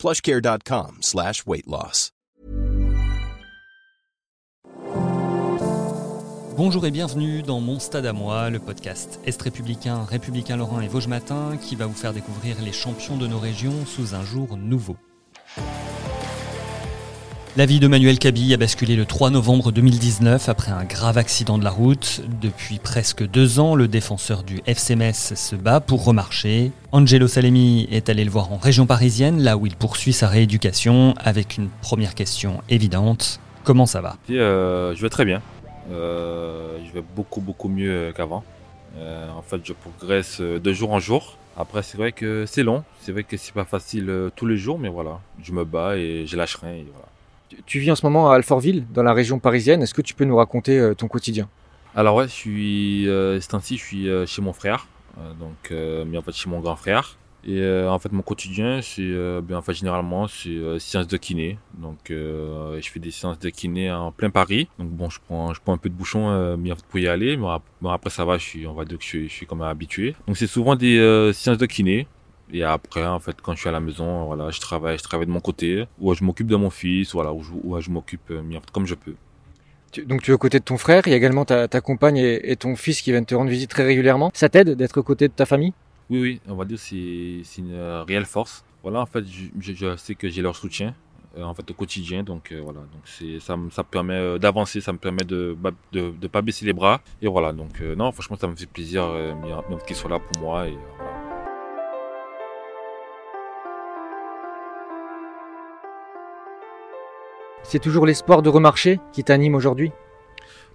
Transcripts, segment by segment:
plushcare.com slash weight loss. Bonjour et bienvenue dans Mon Stade à moi, le podcast Est républicain, républicain Lorrain et Vosges Matin qui va vous faire découvrir les champions de nos régions sous un jour nouveau. La vie de Manuel Cabi a basculé le 3 novembre 2019 après un grave accident de la route. Depuis presque deux ans, le défenseur du FCMS se bat pour remarcher. Angelo Salemi est allé le voir en région parisienne, là où il poursuit sa rééducation, avec une première question évidente. Comment ça va? Euh, Je vais très bien. Euh, je vais beaucoup beaucoup mieux qu'avant. Euh, en fait, je progresse de jour en jour. Après, c'est vrai que c'est long. C'est vrai que c'est pas facile tous les jours, mais voilà, je me bats et je lâche rien. Tu vis en ce moment à Alfortville, dans la région parisienne. Est-ce que tu peux nous raconter euh, ton quotidien? Alors ouais, je suis euh, je suis euh, chez mon frère, euh, donc mais en fait chez mon grand frère. Et en fait mon quotidien, c'est bien en fait généralement c'est séance de kiné. Donc je fais des séances de kiné en plein Paris. Donc bon, je prends je prends un peu de bouchon mais en fait, pour y aller, mais après ça va, je suis on va dire que je je suis quand même habitué. Donc c'est souvent des séances de kiné. Et après, en fait, quand je suis à la maison, voilà, je travaille, je travaille de mon côté, ou je m'occupe de mon fils, voilà, ou je, je m'occupe euh, comme je peux. donc tu es aux côtés de ton frère, il y a également ta, compagne et, ton fils qui viennent te rendre visite très régulièrement. Ça t'aide d'être aux côtés de ta famille? Oui, oui, on va dire c'est c'est une euh, réelle force. Voilà, en fait, je, je, sais que j'ai leur soutien. Euh, en fait au quotidien donc voilà donc c'est ça ça me permet d'avancer ça me permet de, de de pas baisser les bras et voilà donc non franchement ça me fait plaisir qu'ils soient là pour moi et C'est toujours l'espoir de remarcher qui t'anime aujourd'hui?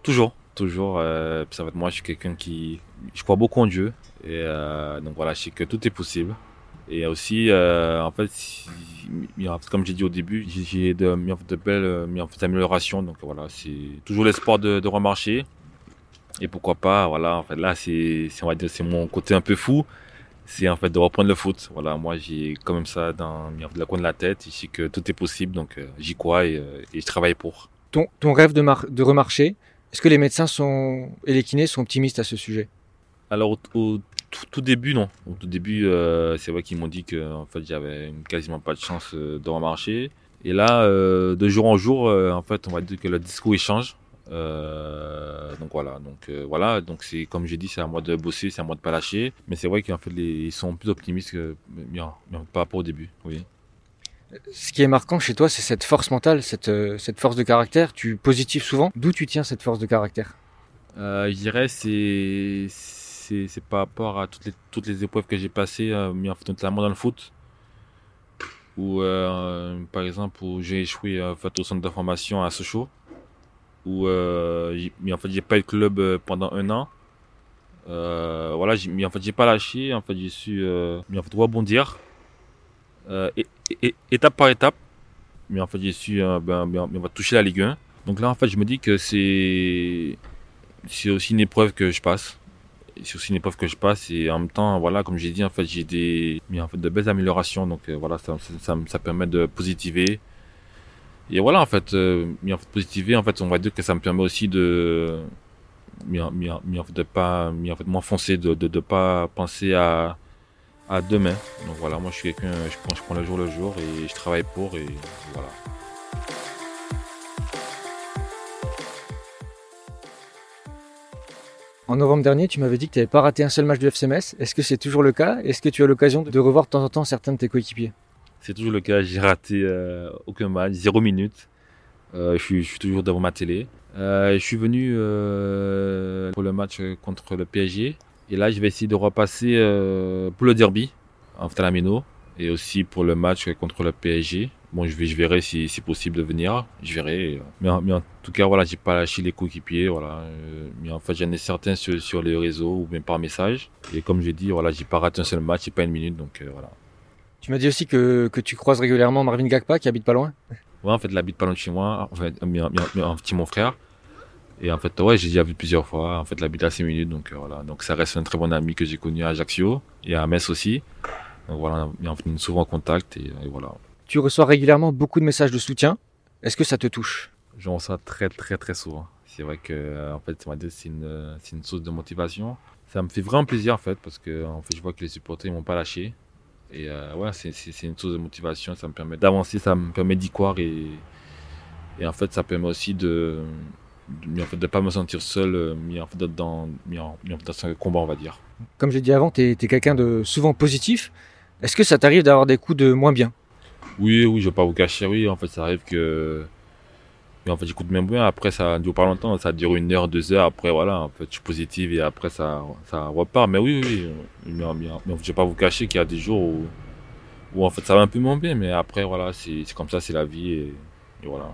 Toujours, toujours. Euh, ça va moi, je suis quelqu'un qui, je crois beaucoup en Dieu et euh, donc voilà, je sais que tout est possible. Et aussi, euh, en fait, comme j'ai dit au début, j'ai de, belles améliorations. Donc voilà, c'est toujours l'espoir de, de remarcher. Et pourquoi pas, voilà, en fait, là, c'est mon côté un peu fou c'est en fait de reprendre le foot. Voilà, moi j'ai quand même ça dans le coin de la tête. Je sais que tout est possible, donc euh, j'y crois et, euh, et, je travaille pour. Ton, ton rêve de, de remarcher, est-ce que les médecins sont, et les kinés sont optimistes à ce sujet? Alors au, tout, début, non. Au tout début, euh, c'est vrai qu'ils m'ont dit que en fait j'avais quasiment pas de chance de remarcher. Et là, de jour en jour, en fait, on va dire que le discours il change. Euh, donc voilà, donc euh, voilà, donc c'est comme j'ai dit, c'est à moi de bosser, c'est à moi de pas lâcher. Mais c'est vrai qu'en fait, ils sont plus optimistes que bien, par rapport au début. Oui. Ce qui est marquant chez toi, c'est cette force mentale, cette, euh, cette force de caractère. Tu positives souvent. D'où tu tiens cette force de caractère? Je dirais c'est c'est par rapport à toutes les toutes les épreuves que j'ai passées, mais en fait, notamment dans le foot. Ou par exemple où j'ai échoué au centre de formation à Sochaux où euh, mais en fait j'ai pas eu de club euh, pendant un an. Euh, voilà, mais en fait j'ai pas lâché, en fait j'ai su mais en fait rebondir étape par étape. Mais en fait j'ai su ben, ben, on va toucher la Ligue 1. Donc là en fait je me dis que c'est c'est aussi une épreuve que je passe. C'est aussi une épreuve que je passe et en même temps voilà comme j'ai dit en fait j'ai des mais en fait de belles améliorations donc voilà ça, ça, ça, ça permet de positiver et voilà, en fait, euh, en fait, positiver, en fait, on va dire que ça me permet aussi de, mais, de pas, en fait, m'enfoncer, de, de, de pas penser à, à demain. Donc voilà, moi, je suis quelqu'un, je prends, je prends le jour le jour et je travaille pour et voilà. En novembre dernier, tu m'avais dit que tu n'avais pas raté un seul match de FCMS. Est-ce que c'est toujours le cas? Est-ce que tu as l'occasion de revoir de temps en temps certains de tes coéquipiers? C'est toujours le cas. J'ai raté euh, aucun match, zéro minute. Euh, je, suis, je, toujours devant ma télé. Euh, je suis venu pour le match contre le PSG. Et là, je vais essayer de repasser pour le derby en Talamino et aussi pour le match contre le PSG. Bon, je, je verrai si c'est possible de venir. Je verrai. Mais, en tout cas, voilà, j'ai pas lâché les coéquipiers. Voilà. mais en fait, j'en ai certains sur, les réseaux ou même par message. Et comme j'ai dit, voilà, j'ai pas raté un seul match, pas une minute. Donc voilà. Tu m'as dit aussi que, que tu croises régulièrement Marvin Gagpa qui habite pas loin. Ouais, en fait, il habite pas loin de chez moi. En fait, un, petit mon frère. Et en fait, ouais, j'ai déjà vu plusieurs fois. En fait, il habite à 6 minutes. Donc euh, voilà. Donc ça reste un très bon ami que j'ai connu à Ajaccio et à Metz aussi. Donc voilà, on est souvent en contact et, voilà. Tu reçois régulièrement beaucoup de messages de soutien. Est-ce que ça te touche? J'en reçois très très très souvent. C'est vrai que euh, en fait, c'est une, une source de motivation. Ça me fait vraiment plaisir en fait parce que en fait, je vois que les supporters ne m'ont pas lâché. Et euh, ouais, c'est une source de motivation, ça me permet d'avancer, ça me permet d'y croire et, et en fait, ça permet aussi de ne en fait, de pas me sentir seul euh, mis en fait, dans, mis en, dans ce combat, on va dire. Comme j'ai dit avant, tu es, quelqu'un de souvent positif. Est-ce que ça t'arrive d'avoir des coups de moins bien? Oui, oui, je vais pas vous cacher, oui. En fait, ça arrive que et en fait, j'écoute même bien. Après, ça dure pas longtemps. Ça dure une heure, deux heures. Après, voilà, en fait, je suis positif et après, ça, ça repart. Mais oui, oui, Mais, je vais pas vous cacher qu'il y a des jours où, où, en fait, ça va un peu moins bien. Mais après, voilà, c'est comme ça, c'est la vie et, voilà.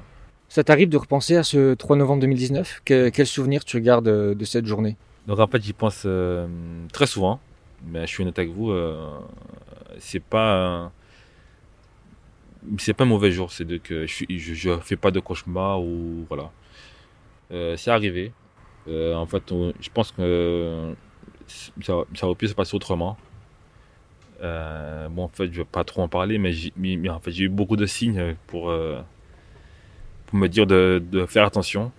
Ça t'arrive de repenser à ce 3 novembre 2019 Quel souvenir tu gardes de cette journée? Donc, en fait, j'y pense euh, très souvent. Mais je suis honnête avec vous, euh, c'est pas c'est pas un mauvais jour, c'est que je, je, fais pas de cauchemar ou voilà. Euh, c'est arrivé. Euh, en fait, je pense que ça, ça, aurait pu se passer autrement. Euh, bon, en fait, je vais pas trop en parler, mais, en fait, j'ai eu beaucoup de signes pour, me dire de, de, faire attention.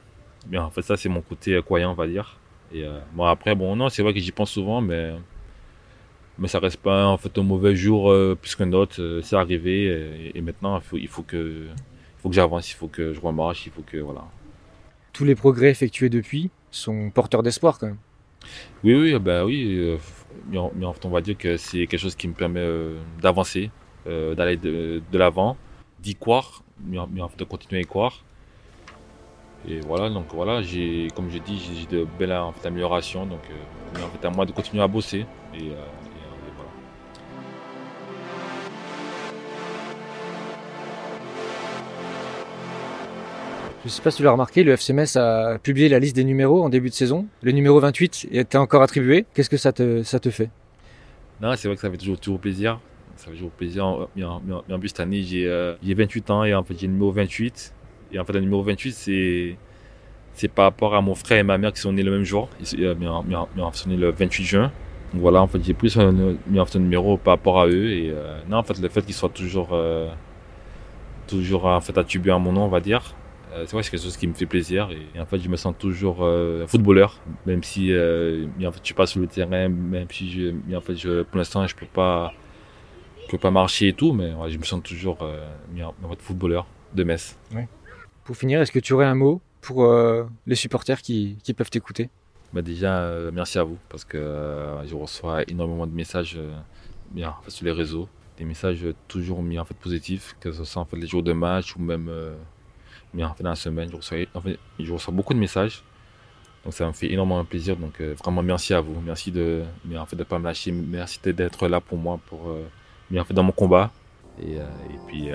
Mais en fait, ça, c'est mon côté croyant, on va dire. Et bon, après, bon, non, c'est vrai que j'y pense souvent, mais mais ça reste pas en fait un mauvais jour euh, plus qu'un autre. Euh, c'est arrivé et, maintenant il faut, il faut que, il faut que j'avance, il faut que je remarche, il faut que voilà. Tous les progrès effectués depuis sont porteurs d'espoir quand même. Oui, oui, bah oui. Euh, mais, en, fait, on va dire que c'est quelque chose qui me permet d'avancer, d'aller de, de l'avant, d'y croire, mais en, fait de continuer à y croire. Et voilà, donc voilà, j'ai, comme j'ai dit, j'ai de belles en fait, améliorations, donc en fait à moi de continuer à bosser et, Je ne sais pas si tu l'as remarqué, le FCMS a publié la liste des numéros en début de saison. Le numéro 28 est encore attribué. Qu'est-ce que ça te, ça te fait? Non, c'est vrai que ça fait toujours, plaisir. Ça fait toujours plaisir. Mais en, plus, cette année, j'ai 28 euh, ans et en fait, j'ai le numéro 28. Et en fait, le numéro 28, c'est c'est par rapport à mon frère et ma mère qui sont nés le même jour. Ils, euh, sont nés le 28 juin. Donc voilà, en fait, j'ai plus un, un, numéro par rapport à eux. Et euh, non, en fait, le fait qu'ils soient toujours, toujours en fait, attribués à mon nom, on va dire, euh, c'est vrai, c'est quelque chose qui me fait plaisir et, en fait, je me sens toujours euh, footballeur, même si euh, en fait, je suis pas sur le terrain, même si je, en fait, je, pour l'instant, je peux pas, je peux pas marcher et tout, mais je me sens toujours en fait, footballeur de Metz. Pour finir, est-ce que tu aurais un mot pour les supporters qui, qui peuvent t'écouter? Bah déjà, merci à vous parce que je reçois énormément de messages bien, sur les réseaux, des messages toujours mis en fait positifs, que ce soit en fait les jours de match ou même mais en fait, dans la semaine, je reçois, en fait, je reçois beaucoup de messages. Donc ça me fait énormément plaisir. Donc euh, vraiment merci à vous. Merci de mais en fait de pas me lâcher. Merci d'être là pour moi pour euh, en fait dans mon combat. Et, euh, et puis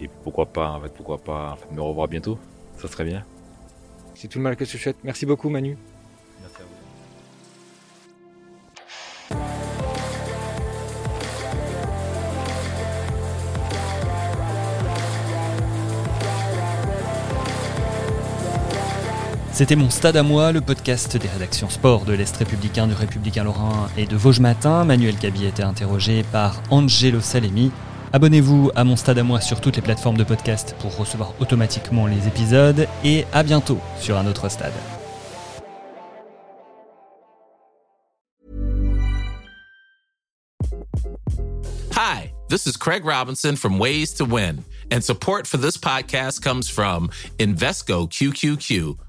et, pourquoi pas en fait pourquoi pas en fait, me revoir bientôt. Ça serait bien. C'est tout le mal que je souhaite. Merci beaucoup Manu. C'était mon stade à moi, le podcast des rédactions sport de l'Est républicain, du Républicain Lorrain et de Vosges Matin. Manuel Cabi a été interrogé par Angelo Salemi. Abonnez-vous à mon stade à moi sur toutes les plateformes de podcast pour recevoir automatiquement les épisodes et à bientôt sur un autre stade. Hi, this is Craig Robinson from Ways to Win, and support for this podcast comes from Invesco QQQ.